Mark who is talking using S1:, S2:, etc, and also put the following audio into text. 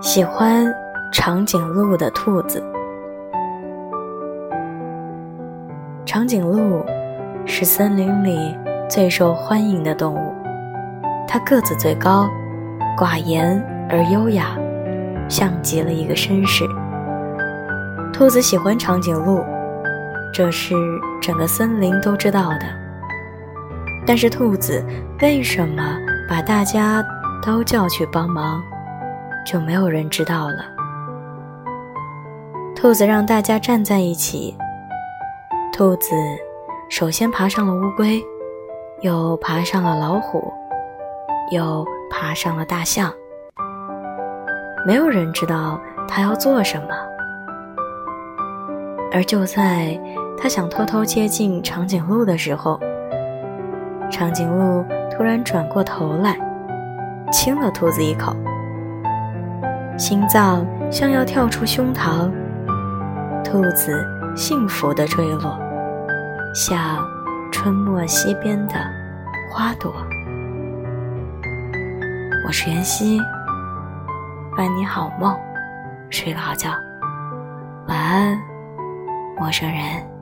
S1: 喜欢长颈鹿的兔子。长颈鹿是森林里最受欢迎的动物，它个子最高，寡言而优雅，像极了一个绅士。兔子喜欢长颈鹿，这是整个森林都知道的。但是兔子为什么把大家都叫去帮忙？就没有人知道了。兔子让大家站在一起。兔子首先爬上了乌龟，又爬上了老虎，又爬上了大象。没有人知道它要做什么。而就在他想偷偷接近长颈鹿的时候，长颈鹿突然转过头来，亲了兔子一口。心脏像要跳出胸膛，兔子幸福的坠落，像春末溪边的花朵。我是袁熙，伴你好梦，睡个好觉，晚安，陌生人。